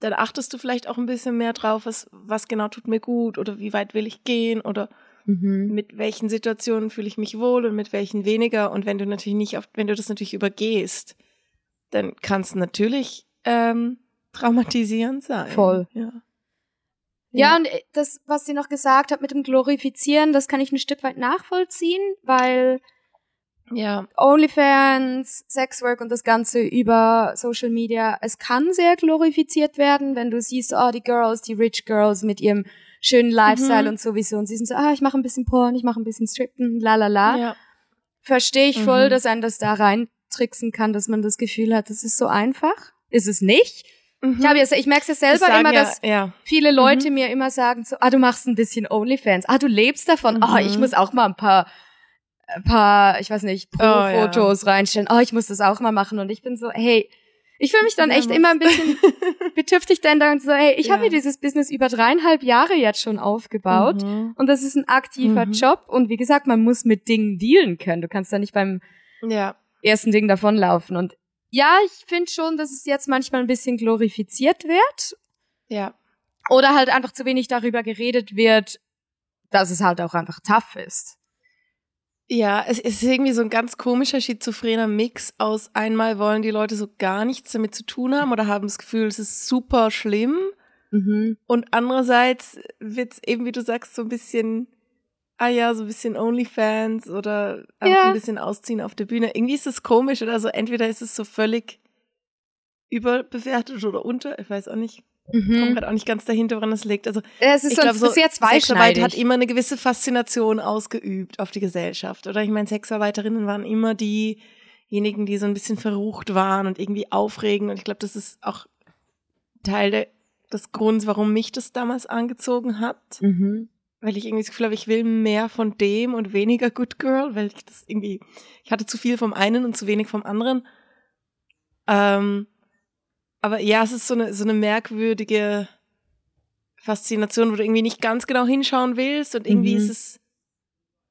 dann achtest du vielleicht auch ein bisschen mehr drauf, was, was genau tut mir gut oder wie weit will ich gehen oder Mhm. mit welchen Situationen fühle ich mich wohl und mit welchen weniger. Und wenn du natürlich nicht auf, wenn du das natürlich übergehst, dann kann es natürlich ähm, traumatisierend sein. Voll. Ja. Ja, und äh, das, was sie noch gesagt hat mit dem Glorifizieren, das kann ich ein Stück weit nachvollziehen, weil ja. OnlyFans, Sexwork und das Ganze über Social Media, es kann sehr glorifiziert werden, wenn du siehst, oh, die Girls, die Rich Girls mit ihrem schönen Lifestyle Mhm. und sowieso. Und sie sind so, ah, ich mache ein bisschen Porn, ich mache ein bisschen Strippen, la la la. Verstehe ich voll, Mhm. dass einen das da reintricksen kann, dass man das Gefühl hat, das ist so einfach. Ist es nicht? Ich, habe ja, ich merke es ja Das selber sagen immer, ja, dass ja. viele Leute mir immer sagen so, ah, du machst ein bisschen OnlyFans, ah, du lebst davon, ah, ich Mhm. muss auch mal ein paar, ein paar, ich weiß nicht, Oh, ja. Pro-Fotos reinstellen, ah, ich muss das auch mal machen und ich bin so, hey, ich fühle mich dann echt immer ein bisschen betüftigt dann da und so, hey, ich habe Ja. mir dieses Business über dreieinhalb Jahre jetzt schon aufgebaut Mhm. und das ist ein aktiver Mhm. Job und wie gesagt, man muss mit Dingen dealen können, du kannst da nicht beim Ja. ersten Ding davonlaufen und ja, ich finde schon, dass es jetzt manchmal ein bisschen glorifiziert wird Ja. oder halt einfach zu wenig darüber geredet wird, dass es halt auch einfach tough ist. Ja, es, ist irgendwie so ein ganz komischer, schizophrener Mix aus einmal wollen die Leute so gar nichts damit zu tun haben oder haben das Gefühl, es ist super schlimm. Mhm. Und andererseits wird es eben, wie du sagst, so ein bisschen, ah ja, so ein bisschen Onlyfans oder Ja. ein bisschen ausziehen auf der Bühne. Irgendwie ist es komisch oder so. Entweder ist es so völlig überbewertet oder unter, ich weiß auch nicht, komme Mhm. gerade auch nicht ganz dahinter, woran das liegt. Also Es ist ich so, glaube, so sehr Sexarbeit hat immer eine gewisse Faszination ausgeübt auf die Gesellschaft. Oder ich meine, Sexarbeiterinnen waren immer diejenigen, die so ein bisschen verrucht waren und irgendwie aufregen. Und ich glaube, das ist auch Teil der, des Grunds, warum mich das damals angezogen hat. mhm. Weil ich irgendwie das Gefühl habe, ich will mehr von dem und weniger Good Girl, weil ich das irgendwie, ich hatte zu viel vom einen und zu wenig vom anderen. Ähm, aber ja, es ist so eine, so eine merkwürdige Faszination, wo du irgendwie nicht ganz genau hinschauen willst und irgendwie Mhm. ist es,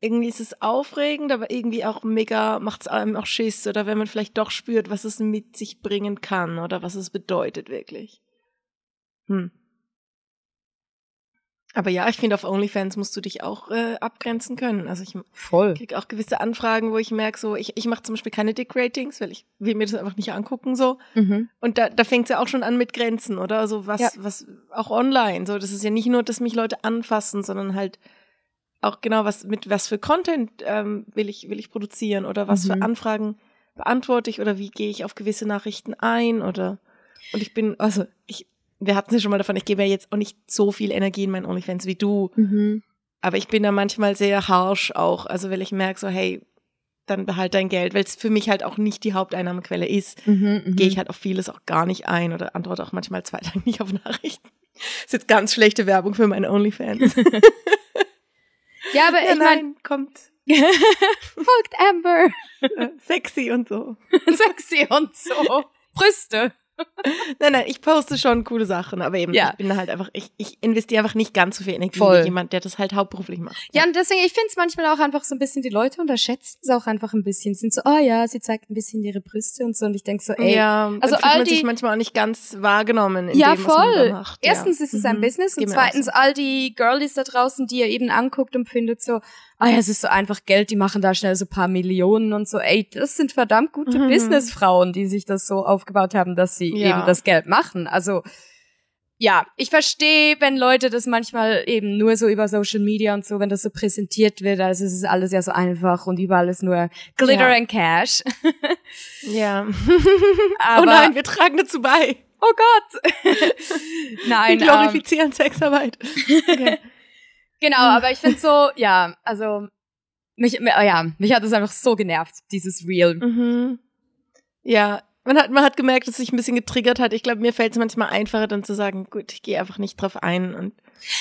irgendwie ist es aufregend, aber irgendwie auch mega, macht es einem auch Schiss oder wenn man vielleicht doch spürt, was es mit sich bringen kann oder was es bedeutet wirklich. Hm. Aber ja, ich finde, auf OnlyFans musst du dich auch äh, abgrenzen können. Also ich Voll. kriege auch gewisse Anfragen, wo ich merke, so, ich, ich mache zum Beispiel keine Dick-Ratings, weil ich will mir das einfach nicht angucken so. Mhm. Und da, da fängt es ja auch schon an mit Grenzen, oder? Also was, Ja. was auch online. So, das ist ja nicht nur, dass mich Leute anfassen, sondern halt auch genau, was mit was für Content ähm, will ich, will ich produzieren oder was Mhm. für Anfragen beantworte ich oder wie gehe ich auf gewisse Nachrichten ein oder und ich bin, also ich, wir hatten es schon mal davon, ich gebe ja jetzt auch nicht so viel Energie in meinen OnlyFans wie du, Mhm. aber ich bin da manchmal sehr harsh auch, also weil ich merke so, hey, dann behalt dein Geld, weil es für mich halt auch nicht die Haupteinnahmequelle ist Mhm. Mhm. gehe ich halt auf vieles auch gar nicht ein oder antworte auch manchmal zwei Tage nicht auf Nachrichten. ist jetzt ganz schlechte Werbung für meine OnlyFans. Ja, aber ja, ich meine, kommt folgt Amber. äh, sexy und so. Sexy und so. Brüste. Nein, nein, ich poste schon coole Sachen, aber eben, Ja. ich bin halt einfach, ich, ich investiere einfach nicht ganz so viel Energie Voll. wie jemand, der das halt hauptberuflich macht. Ja, und deswegen, ich finde es manchmal auch einfach so ein bisschen, die Leute unterschätzen es auch einfach ein bisschen. Sind so, oh ja, sie zeigt ein bisschen ihre Brüste und so. Und ich denk so, ey, ja, also fühlt all man sich die- manchmal auch nicht ganz wahrgenommen in Ja, dem, was man voll. da macht. Erstens ja. ist es ein Mhm. Business und zweitens so. all die Girlies da draußen, die ihr eben anguckt und findet so, ah ja, es ist so einfach Geld, die machen da schnell so ein paar Millionen und so. Ey, das sind verdammt gute Mhm. Businessfrauen, die sich das so aufgebaut haben, dass sie Ja. Eben das Geld machen. Also ja, ich verstehe, wenn Leute das manchmal eben nur so über Social Media und so, wenn das so präsentiert wird, also es ist alles ja so einfach und überall ist nur Glitter Ja. and Cash. Ja. Aber, oh nein, wir tragen dazu bei. oh Gott. nein, wir ähm, glorifizieren Sexarbeit. Okay. Genau, aber ich finde so, ja, also mich, mi- ja, mich hat es einfach so genervt, dieses Reel. Mhm. Ja, man hat, man hat gemerkt, dass sich ein bisschen getriggert hat. Ich glaube, mir fällt es manchmal einfacher, dann zu sagen, gut, ich gehe einfach nicht drauf ein. Und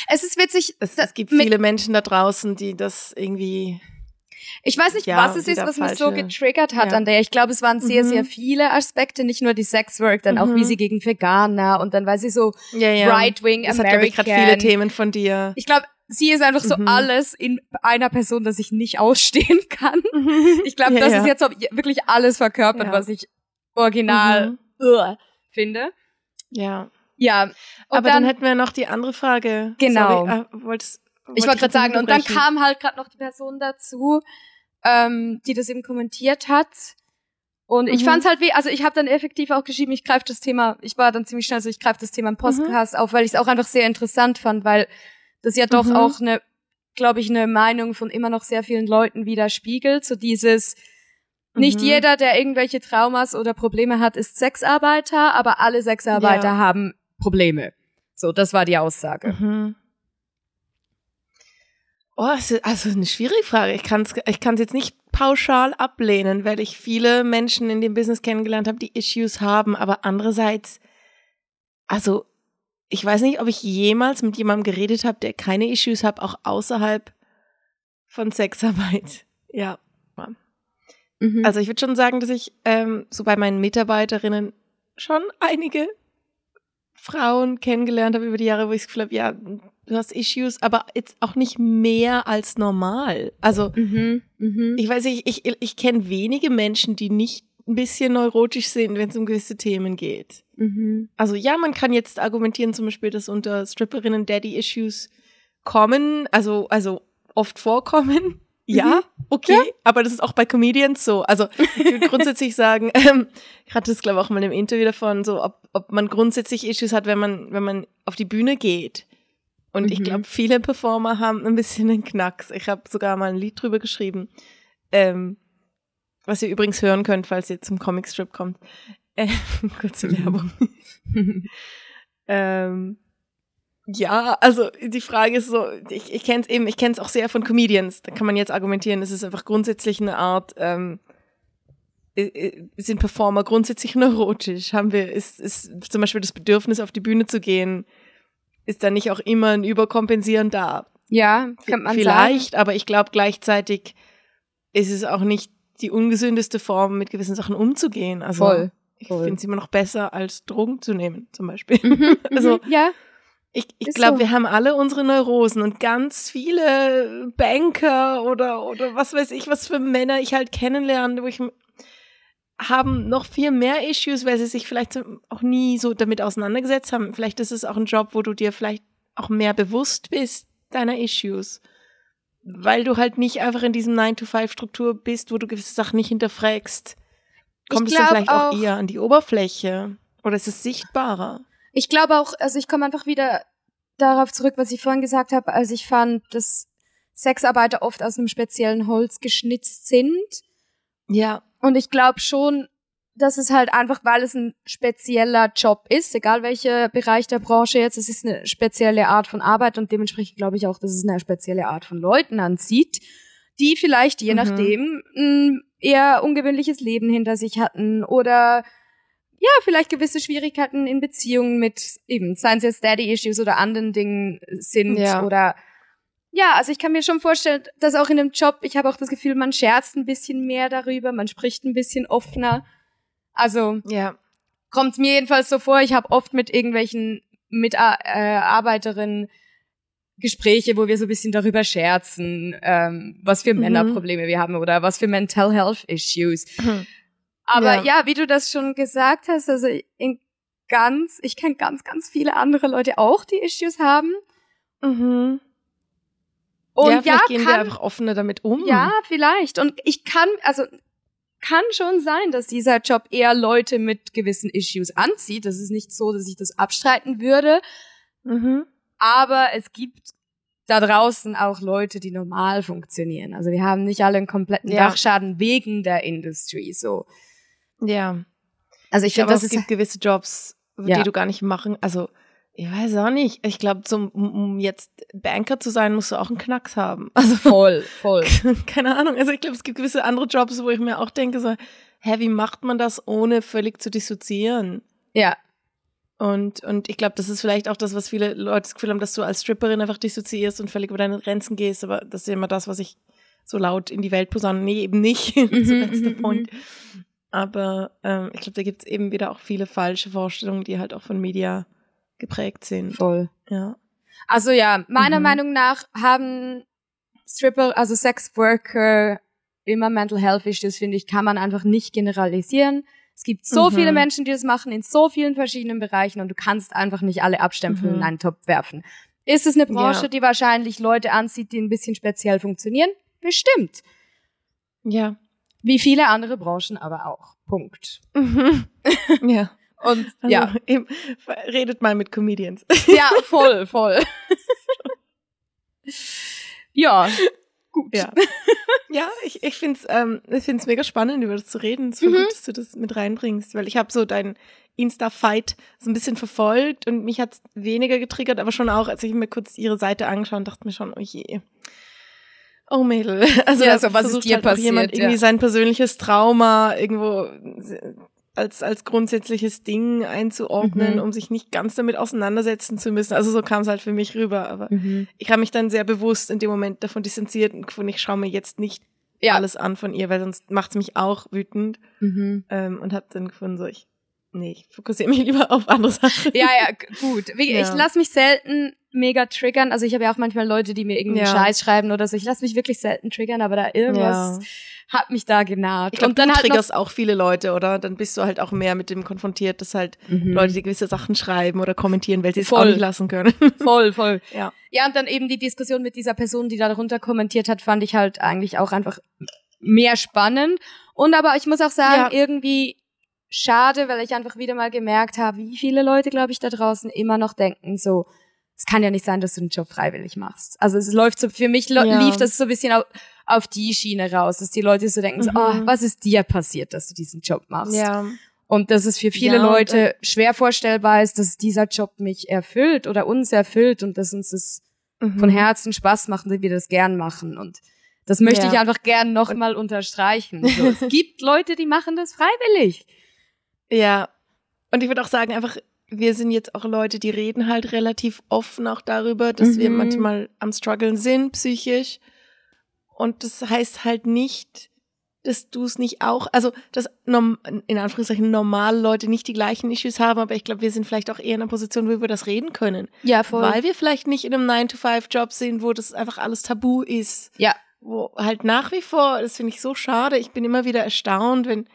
Es ist witzig, es, es gibt viele Menschen da draußen, die das irgendwie. ich weiß nicht, ja, was es ist, was mich so falsche- getriggert hat ja. an der. Ich glaube, es waren sehr, Mhm. sehr viele Aspekte, nicht nur die Sexwork, dann auch Mhm. wie sie gegen Veganer und dann weil sie so Ja. Right-Wing Das hat, glaube ich, American. gerade viele Themen von dir. Ich glaube, sie ist einfach so Mhm. alles in einer Person, das ich nicht ausstehen kann. Ich glaube, das ist jetzt wirklich alles verkörpert, was ich original Mhm. finde. Ja. Ja, und Aber dann, hätten wir noch die andere Frage. Genau. Sorry, ah, wolltest, Ich wollte gerade sagen, und dann kam halt gerade noch die Person dazu, ähm, die das eben kommentiert hat. Und ich Mhm. fand's halt wie, also ich habe dann effektiv auch geschrieben, ich greife das Thema, ich war dann ziemlich schnell so, ich greife das Thema im Podcast auf, weil ich es auch einfach sehr interessant fand, weil das ja doch Mhm. auch eine, glaube ich, eine Meinung von immer noch sehr vielen Leuten widerspiegelt. So dieses, nicht Mhm. jeder, der irgendwelche Traumas oder Probleme hat, ist Sexarbeiter, aber alle Sexarbeiter Ja. haben Probleme. So, das war die Aussage. Mhm. Oh, es ist also eine schwierige Frage. Ich kann es ich kann's jetzt nicht pauschal ablehnen, weil ich viele Menschen in dem Business kennengelernt habe, die Issues haben. Aber andererseits, also ich weiß nicht, ob ich jemals mit jemandem geredet habe, der keine Issues hat, auch außerhalb von Sexarbeit. Ja. Mhm. Also ich würde schon sagen, dass ich ähm, so bei meinen Mitarbeiterinnen schon einige Frauen kennengelernt habe über die Jahre, wo ich das Gefühl habe, ja, du hast Issues, aber jetzt auch nicht mehr als normal. Also Mhm, mhm. ich weiß nicht, ich, ich, ich kenne wenige Menschen, die nicht ein bisschen neurotisch sind, wenn es um gewisse Themen geht. Mhm. Also ja, man kann jetzt argumentieren zum Beispiel, dass unter Stripperinnen Daddy-Issues kommen, also, also oft vorkommen. Ja, okay, ja. aber das ist auch bei Comedians so. Also ich würde grundsätzlich sagen, ähm, ich hatte es glaube ich auch mal in einem Interview davon, so ob, ob man grundsätzlich Issues hat, wenn man wenn man auf die Bühne geht. Und mhm. ich glaube, viele Performer haben ein bisschen einen Knacks. Ich habe sogar mal ein Lied drüber geschrieben, ähm, was ihr übrigens hören könnt, falls ihr zum Comicstrip kommt. Äh, kurze mhm. Werbung. ähm, ja, also die Frage ist so, ich, ich kenne es eben, ich kenne es auch sehr von Comedians. Da kann man jetzt argumentieren, es ist einfach grundsätzlich eine Art, ähm, sind Performer grundsätzlich neurotisch? Haben wir, ist, ist zum Beispiel das Bedürfnis, auf die Bühne zu gehen, ist da nicht auch immer ein Überkompensieren da? Ja, kann man Vielleicht, sagen. aber ich glaube gleichzeitig ist es auch nicht die ungesündeste Form, mit gewissen Sachen umzugehen. Also voll, ich finde es immer noch besser, als Drogen zu nehmen, zum Beispiel. Mhm, also mhm, ja. Ich, ich glaube, so. wir haben alle unsere Neurosen und ganz viele Banker oder, oder was weiß ich, was für Männer ich halt kennenlerne, wo ich haben noch viel mehr Issues, weil sie sich vielleicht auch nie so damit auseinandergesetzt haben. Vielleicht ist es auch ein Job, wo du dir vielleicht auch mehr bewusst bist deiner Issues. Weil du halt nicht einfach in diesem 9-to-5-Struktur bist, wo du gewisse Sachen nicht hinterfragst. Kommt es dann vielleicht auch, auch eher an die Oberfläche? Oder ist es sichtbarer? Ich glaube auch, also ich komme einfach wieder darauf zurück, was ich vorhin gesagt habe, als ich fand, dass Sexarbeiter oft aus einem speziellen Holz geschnitzt sind. Ja. Und ich glaube schon, dass es halt einfach, weil es ein spezieller Job ist, egal welcher Bereich der Branche jetzt, es ist eine spezielle Art von Arbeit und dementsprechend glaube ich auch, dass es eine spezielle Art von Leuten anzieht, die vielleicht je mhm. nachdem ein eher ungewöhnliches Leben hinter sich hatten oder ja, vielleicht gewisse Schwierigkeiten in Beziehungen mit eben, seien es jetzt Daddy-Issues oder anderen Dingen sind ja. oder ja, also ich kann mir schon vorstellen, dass auch in dem Job, ich habe auch das Gefühl, man scherzt ein bisschen mehr darüber, man spricht ein bisschen offener. Also ja. kommt mir jedenfalls so vor, ich habe oft mit irgendwelchen Mitarbeiterinnen Gespräche, wo wir so ein bisschen darüber scherzen, ähm, was für mhm. Männerprobleme wir haben oder was für Mental Health Issues. Mhm. Aber ja. ja, wie du das schon gesagt hast, also in ganz, ich kenne ganz, ganz viele andere Leute auch, die Issues haben. Mhm. Und ja, ja gehen kann, wir einfach offener damit um. Ja, vielleicht. Und ich kann, also kann schon sein, dass dieser Job eher Leute mit gewissen Issues anzieht. Das ist nicht so, dass ich das abstreiten würde. Mhm. Aber es gibt da draußen auch Leute, die normal funktionieren. Also wir haben nicht alle einen kompletten ja. Dachschaden wegen der Industrie. So. Ja. Also ich finde, es gibt gewisse Jobs, ja. die du gar nicht machen. Also ich weiß auch nicht. Ich glaube, um jetzt Banker zu sein, musst du auch einen Knacks haben. Also voll, voll. Keine Ahnung. Also ich glaube, es gibt gewisse andere Jobs, wo ich mir auch denke, so, hä, wie macht man das, ohne völlig zu dissoziieren? Ja. Und, und ich glaube, das ist vielleicht auch das, was viele Leute das Gefühl haben, dass du als Stripperin einfach dissoziierst und völlig über deine Grenzen gehst. Aber das ist immer das, was ich so laut in die Welt posaune. Nee, eben nicht. Mhm, so that's the point. Aber ähm, ich glaube, da gibt es eben wieder auch viele falsche Vorstellungen, die halt auch von Media geprägt sind. Voll. Ja. Also ja, meiner mhm. Meinung nach haben Stripper, also Sexworker immer Mental Health Issues, finde ich, kann man einfach nicht generalisieren. Es gibt so mhm. viele Menschen, die das machen in so vielen verschiedenen Bereichen und du kannst einfach nicht alle Abstempel mhm. in einen Topf werfen. Ist es eine Branche, ja. die wahrscheinlich Leute anzieht, die ein bisschen speziell funktionieren? Bestimmt. Ja. Wie viele andere Branchen aber auch. Punkt. Mhm. Ja. Und also, ja. Eben, redet mal mit Comedians. Ja, voll, voll. ja, gut. Ja, ja ich, ich finde es ähm, ich find's mega spannend, über das zu reden. Es ist mhm. gut, dass du das mit reinbringst, weil ich habe so deinen Insta-Fight so ein bisschen verfolgt und mich hat es weniger getriggert, aber schon auch, als ich mir kurz ihre Seite angeschaut und dachte mir schon, oh je. Oh Mädel. Also, ja, also was ist dir halt passiert? Jemand irgendwie sein persönliches Trauma irgendwo als, als grundsätzliches Ding einzuordnen, mhm. um sich nicht ganz damit auseinandersetzen zu müssen. Also so kam es halt für mich rüber. Aber mhm. ich habe mich dann sehr bewusst in dem Moment davon distanziert und gefunden, ich schaue mir jetzt nicht ja. alles an von ihr, weil sonst macht es mich auch wütend. Mhm. Ähm, und habe dann gefunden, so ich nee, ich fokussiere mich lieber auf andere Sachen. Ja, ja, gut. Wie, Ja. Ich lasse mich selten mega triggern. Also ich habe ja auch manchmal Leute, die mir irgendeinen Ja. Scheiß schreiben oder so. Ich lasse mich wirklich selten triggern, aber da irgendwas hat mich da genagt. Ich glaube, Und dann du halt triggerst auch viele Leute, oder? Dann bist du halt auch mehr mit dem konfrontiert, dass halt Mhm. Leute, die gewisse Sachen schreiben oder kommentieren, weil sie es auch Voll. nicht lassen können. voll, voll. ja. Ja, und dann eben die Diskussion mit dieser Person, die da darunter kommentiert hat, fand ich halt eigentlich auch einfach mehr spannend. Und aber ich muss auch sagen, Ja. irgendwie schade, weil ich einfach wieder mal gemerkt habe, wie viele Leute, glaube ich, da draußen immer noch denken, so, es kann ja nicht sein, dass du den Job freiwillig machst. Also es läuft so, für mich Ja. lief das so ein bisschen auf, auf die Schiene raus, dass die Leute so denken, so, Mhm. oh, was ist dir passiert, dass du diesen Job machst? Ja. Und dass es für viele Ja, Leute schwer vorstellbar ist, dass dieser Job mich erfüllt oder uns erfüllt und dass uns das Mhm. von Herzen Spaß macht und wir das gern machen. Und das möchte Ja. ich einfach gern nochmal unterstreichen. So, es gibt Leute, die machen das freiwillig. Ja. Und ich würde auch sagen, einfach, wir sind jetzt auch Leute, die reden halt relativ offen auch darüber, dass wir Mhm. manchmal am struggeln sind, psychisch. Und das heißt halt nicht, dass du es nicht auch, also dass norm, in Anführungszeichen normale Leute nicht die gleichen Issues haben, aber ich glaube, wir sind vielleicht auch eher in einer Position, wo wir über das reden können. Ja, Weil wir vielleicht nicht in einem 9-to-5-Job sind, wo das einfach alles tabu ist. Ja. Wo halt nach wie vor, das finde ich so schade, ich bin immer wieder erstaunt, wenn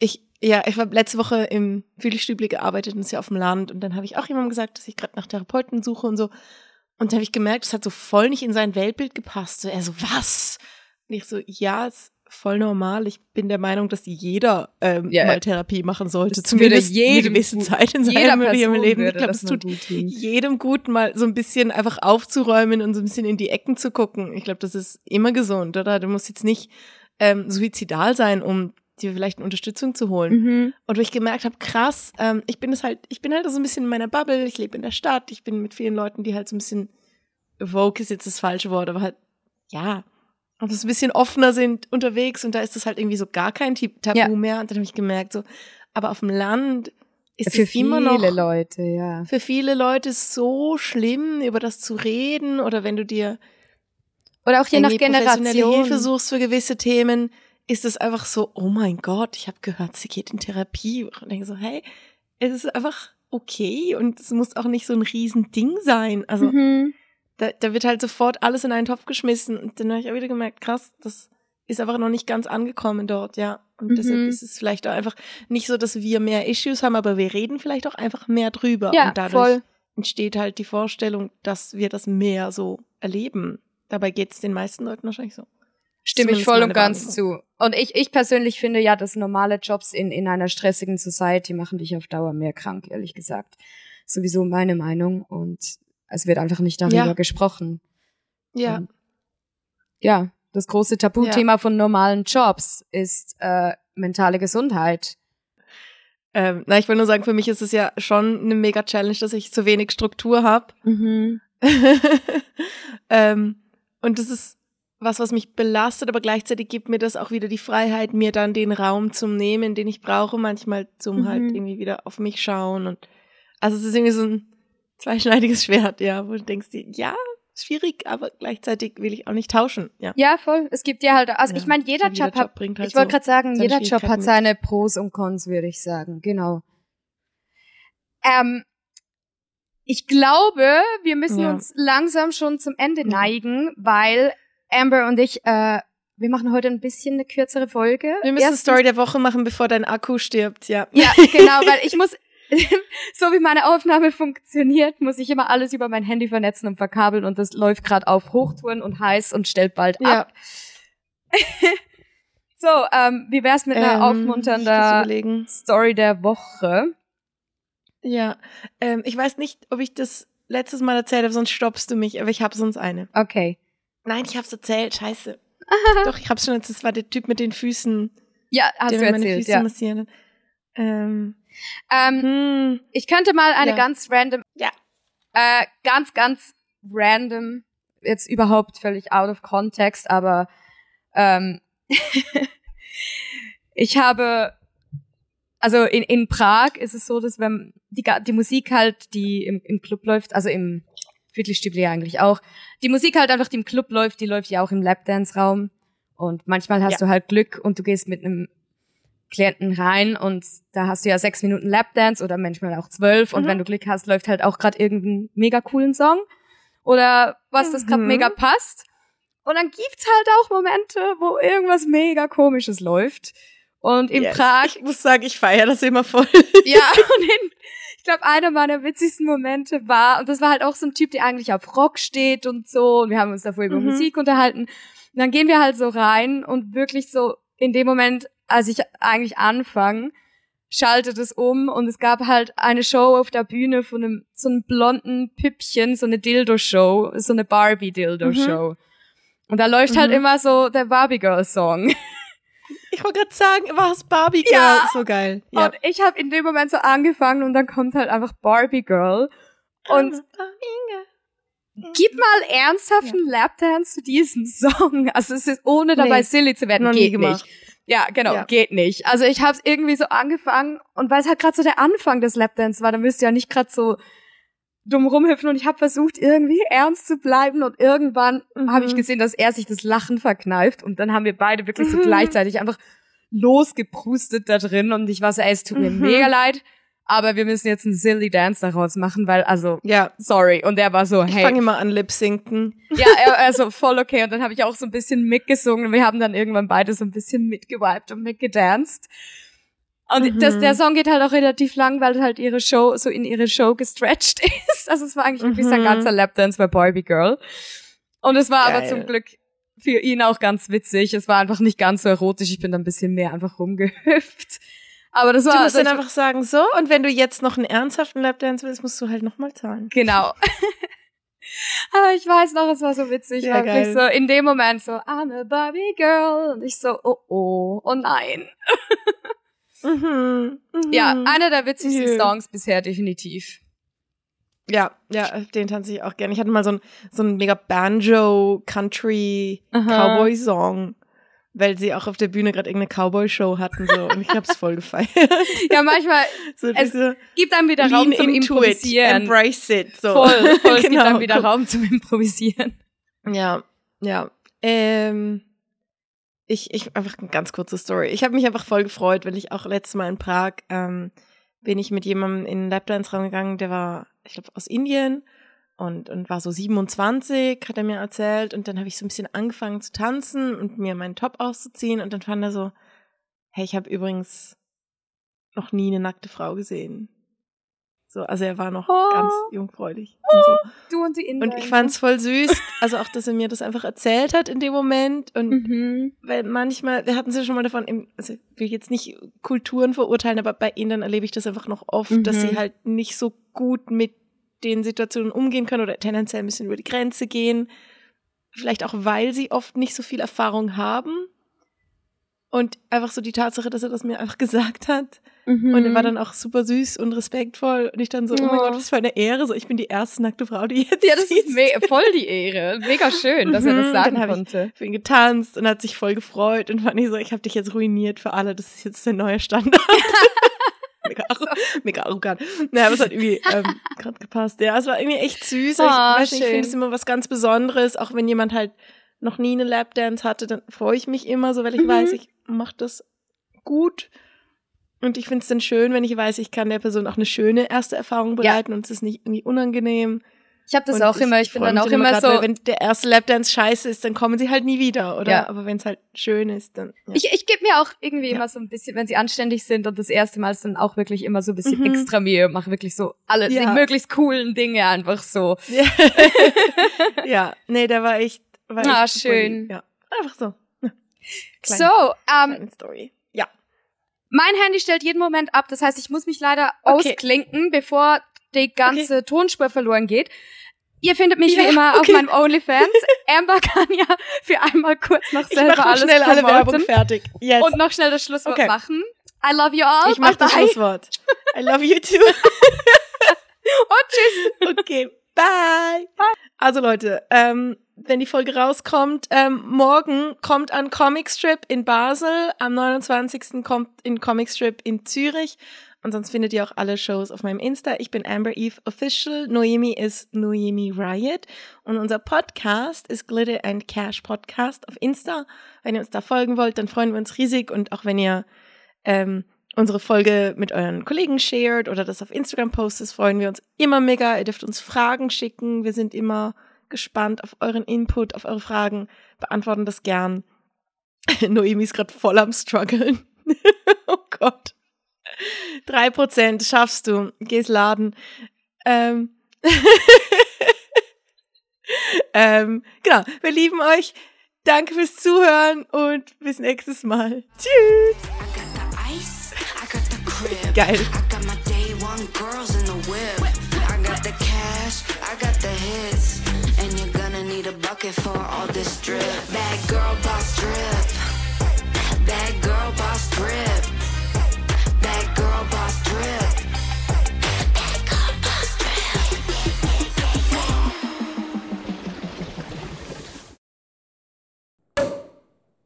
ich, ja, ich habe letzte Woche im Fühlstübli gearbeitet und ist ja auf dem Land und dann habe ich auch jemandem gesagt, dass ich gerade nach Therapeuten suche und so. Und da habe ich gemerkt, es hat so voll nicht in sein Weltbild gepasst. So, er so, was? Und ich so, ja, ist voll normal. Ich bin der Meinung, dass jeder ähm, Ja, mal Therapie machen sollte. Zumindest würde eine jedem gewisse Zeit in seinem Leben. Ich glaube, es tut gut jedem gut, mal so ein bisschen einfach aufzuräumen und so ein bisschen in die Ecken zu gucken. Ich glaube, das ist immer gesund, oder? Du musst jetzt nicht ähm, suizidal sein, um dir vielleicht eine Unterstützung zu holen. Mhm. Und wo ich gemerkt habe, krass, ähm, ich bin es halt, ich bin halt so ein bisschen in meiner Bubble, ich lebe in der Stadt, ich bin mit vielen Leuten, die halt so ein bisschen woke ist jetzt das falsche Wort, aber halt, ja, und so ein bisschen offener sind unterwegs und da ist das halt irgendwie so gar kein Tabu Ja. mehr. Und dann habe ich gemerkt, so, aber auf dem Land ist Für es immer noch viele Leute, ja. für viele Leute so schlimm, über das zu reden oder wenn du dir Oder auch je nach professionelle Hilfe Generation. suchst für gewisse Themen, ist es einfach so, oh mein Gott, ich habe gehört, sie geht in Therapie und denke so, hey, es ist einfach okay und es muss auch nicht so ein Riesending sein. Also Mhm. da, da wird halt sofort alles in einen Topf geschmissen und dann habe ich auch wieder gemerkt, krass, das ist einfach noch nicht ganz angekommen dort, ja. Und Mhm. deshalb ist es vielleicht auch einfach nicht so, dass wir mehr Issues haben, aber wir reden vielleicht auch einfach mehr drüber. Ja, und dadurch voll. entsteht halt die Vorstellung, dass wir das mehr so erleben. Dabei geht es den meisten Leuten wahrscheinlich so. Stimme ich voll und ganz zu. Und ich, ich persönlich finde ja, dass normale Jobs in, in einer stressigen Society machen dich auf Dauer mehr krank, ehrlich gesagt. Sowieso meine Meinung. Und es wird einfach nicht darüber Ja. gesprochen. Ja, Und ja, das große Tabuthema von normalen Jobs ist äh, mentale Gesundheit. ähm, na, ich will nur sagen, für mich ist es ja schon eine mega Challenge, dass ich zu wenig Struktur habe. Mhm. ähm, und das ist was, was mich belastet, aber gleichzeitig gibt mir das auch wieder die Freiheit, mir dann den Raum zum Nehmen, den ich brauche, manchmal zum Mhm. halt irgendwie wieder auf mich schauen. Und also es ist irgendwie so ein zweischneidiges Schwert, ja, wo du denkst, ja, schwierig, aber gleichzeitig will ich auch nicht tauschen. Ja. Ja, voll. Es gibt ja halt, also Ja, ich meine, jeder, jeder Job hat, halt ich wollte gerade sagen, jeder Job hat seine Pros und Cons, würde ich sagen. Genau. Ähm, ich glaube, wir müssen Ja. uns langsam schon zum Ende neigen, weil Amber und ich, äh, wir machen heute ein bisschen eine kürzere Folge. Wir müssen Erstens- Story der Woche machen, bevor dein Akku stirbt, ja. Ja, genau, weil ich muss, so wie meine Aufnahme funktioniert, muss ich immer alles über mein Handy vernetzen und verkabeln und das läuft gerade auf Hochtouren und heiß und stellt bald Ja. ab. So, ähm, wie wär's mit einer Ähm, überlegen. Story der Woche? Ja, ähm, ich weiß nicht, ob ich das letztes Mal erzählt habe, sonst stoppst du mich, aber ich habe sonst eine. Okay. Nein, ich hab's erzählt, scheiße. Doch, ich hab's schon erzählt, das war der Typ mit den Füßen, Ja, hast der du mir meine erzählt, Füße ja. massieren. Ähm, Ähm, hm, ich könnte mal eine Ja. ganz random, Ja. äh, ganz, ganz random, jetzt überhaupt völlig out of context, aber ähm, ich habe, also in, in Prag ist es so, dass wenn die, die Musik halt, die im, im Club läuft, also im Viertelstübli eigentlich auch, die Musik halt einfach, die im Club läuft, die läuft ja auch im Lapdance-Raum und manchmal hast Ja. du halt Glück und du gehst mit einem Klienten rein und da hast du ja sechs Minuten Lapdance oder manchmal auch zwölf und Mhm. wenn du Glück hast, läuft halt auch gerade irgendein mega coolen Song oder was das gerade Mhm. mega passt. Und dann gibt's halt auch Momente, wo irgendwas mega komisches läuft. Und in Yes. Prag Ich muss sagen, ich feiere das immer voll. ja, und in, ich glaube, einer meiner witzigsten Momente war, und das war halt auch so ein Typ, der eigentlich auf Rock steht und so, und wir haben uns davor über Mhm. Musik unterhalten. Und dann gehen wir halt so rein und wirklich so in dem Moment, als ich eigentlich anfange, schaltet es um und es gab halt eine Show auf der Bühne von einem so einem blonden Püppchen, so eine Dildo-Show, so eine Barbie-Dildo-Show. Und da läuft halt Mhm. immer so der Barbie Girl Song. Ich wollte gerade sagen, was Barbie Girl? Ja. So geil. Ja. Und ich habe in dem Moment so angefangen und dann kommt halt einfach Barbie Girl. Und gib mal ernsthaften Lapdance zu diesem Song. Also es ist ohne dabei Nee, silly zu werden. geht gemacht. nicht. Ja, genau, Ja. geht nicht. Also ich habe es irgendwie so angefangen und weil es halt gerade so der Anfang des Lapdance war, dann müsst ihr ja nicht gerade so dumm rumhüpfen und ich habe versucht irgendwie ernst zu bleiben und irgendwann Mhm. habe ich gesehen, dass er sich das Lachen verkneift und dann haben wir beide wirklich so Mhm. gleichzeitig einfach losgeprustet da drin und ich war so, ey, es tut mir Mhm. mega leid, aber wir müssen jetzt einen silly Dance daraus machen, weil also Ja, sorry und er war so, ich hey, fange immer an lip sinken. ja, er, also voll okay und dann habe ich auch so ein bisschen mitgesungen und wir haben dann irgendwann beide so ein bisschen mitgewiped und mitgedanced. Und Mhm. das, der Song geht halt auch relativ lang, weil halt ihre Show so in ihre Show gestretched ist. Also es war eigentlich wirklich sein Mhm. ganzer Lapdance bei Barbie Girl. Und es war aber Geil. zum Glück für ihn auch ganz witzig. Es war einfach nicht ganz so erotisch. Ich bin da ein bisschen mehr einfach rumgehüpft. Aber das Du war musst dann das- einfach sagen, so, und wenn du jetzt noch einen ernsthaften Lapdance willst, musst du halt nochmal zahlen. Genau. Aber ich weiß noch, es war so witzig. Sehr wirklich geil. so in dem Moment so, I'm a Barbie Girl. Und ich so, oh oh, oh nein. Mhm. Mhm. Ja, einer der witzigsten Jö. Songs bisher, definitiv. Ja, ja, den tanze ich auch gerne. Ich hatte mal so ein, so mega Banjo-Country-Cowboy-Song, weil sie auch auf der Bühne gerade irgendeine Cowboy-Show hatten so und ich hab's voll gefeiert. Ja, manchmal So Es gibt einem wieder Raum zum into it, Improvisieren. embrace it. So. Voll, voll, es gibt Genau. einem wieder Raum zum Improvisieren. Ja, ja. Ähm, ich, ich, einfach eine ganz kurze Story. Ich habe mich einfach voll gefreut, weil ich auch letztes Mal in Prag ähm, bin ich mit jemandem in den Lapdance-Raum gegangen, der war, ich glaube, aus Indien und, und war so 27, hat er mir erzählt. Und dann habe ich so ein bisschen angefangen zu tanzen und mir meinen Top auszuziehen. Und dann fand er so, hey, ich habe übrigens noch nie eine nackte Frau gesehen. So, also er war noch Oh. ganz jungfräulich und so. Du und die Inder. Und ich fand's voll süß, also auch, dass er mir das einfach erzählt hat in dem Moment. Und Mhm. weil manchmal, wir hatten es ja schon mal davon, also ich will jetzt nicht Kulturen verurteilen, aber bei ihnen erlebe ich das einfach noch oft, dass Mhm. sie halt nicht so gut mit den Situationen umgehen können oder tendenziell ein bisschen über die Grenze gehen. Vielleicht auch, weil sie oft nicht so viel Erfahrung haben. Und einfach so die Tatsache, dass er das mir einfach gesagt hat. Mhm. Und er war dann auch super süß und respektvoll. Und ich dann so, oh mein Oh. Gott, was für eine Ehre. So, ich bin die erste nackte Frau, die jetzt Ja, das ist siehst. me voll die Ehre. Mega schön, dass er das Mhm, sagen dann hab ich- konnte. für ihn getanzt und hat sich voll gefreut und fand ich so, ich habe dich jetzt ruiniert für alle, das ist jetzt der neue Standard. mega, mega arrogant. Naja, aber es hat irgendwie ähm, gerade gepasst. Ja, es war irgendwie echt süß. ich Ah, weiß nicht, ich finde es immer was ganz Besonderes, auch wenn jemand halt noch nie eine Lapdance hatte, dann freue ich mich immer so, weil ich Mhm. weiß, ich mache das gut. Und ich finde es dann schön, wenn ich weiß, ich kann der Person auch eine schöne erste Erfahrung bereiten und es ist nicht irgendwie unangenehm. Ich habe das Und auch immer, ich bin dann auch immer grad, so, weil wenn der erste Lapdance scheiße ist, dann kommen sie halt nie wieder, oder? Ja. Aber wenn es halt schön ist, dann. Ja. ich, ich gebe mir auch irgendwie Ja. immer so ein bisschen, wenn sie anständig sind und das erste Mal ist dann auch wirklich immer so ein bisschen Mhm. extra Mühe, mache wirklich so alle Ja. die möglichst coolen Dinge einfach so. ja. ja, nee, der war echt. War Ah, schön. lieb. Ja, einfach so. Kleine, so, ähm, Story. Ja. mein Handy stellt jeden Moment ab, das heißt, ich muss mich leider Okay. ausklinken, bevor die ganze Tonspur verloren geht. Ihr findet mich Ja, wie immer okay. auf meinem OnlyFans. Amber kann ja für einmal kurz noch Ich selber mach noch alles schnell alle Werbung fertig. Yes. und noch schnell das Schlusswort Okay. machen. I love you all. ich mach das. Schlusswort. I love you too. Und tschüss. Okay, bye. Also Leute, ähm, wenn die Folge rauskommt, ähm, morgen kommt an Comic Strip in Basel, am 29. kommt in Comic Strip in Zürich und sonst findet ihr auch alle Shows auf meinem Insta. Ich bin Amber Eve Official, Noemi ist Noemi Riot und unser Podcast ist Glitter and Cash Podcast auf Insta. Wenn ihr uns da folgen wollt, dann freuen wir uns riesig und auch wenn ihr ähm, unsere Folge mit euren Kollegen shared oder das auf Instagram postet, freuen wir uns immer mega. Ihr dürft uns Fragen schicken. Wir sind immer gespannt auf euren Input, auf eure Fragen, beantworten das gern. Noemi ist gerade voll am struggeln. oh Gott. Drei Prozent schaffst du. Geh's laden. Ähm. ähm, genau, wir lieben euch. Danke fürs Zuhören und bis nächstes Mal. Tschüss. Geil. gonna need a bucket for all this drip. Bad girl boss drip.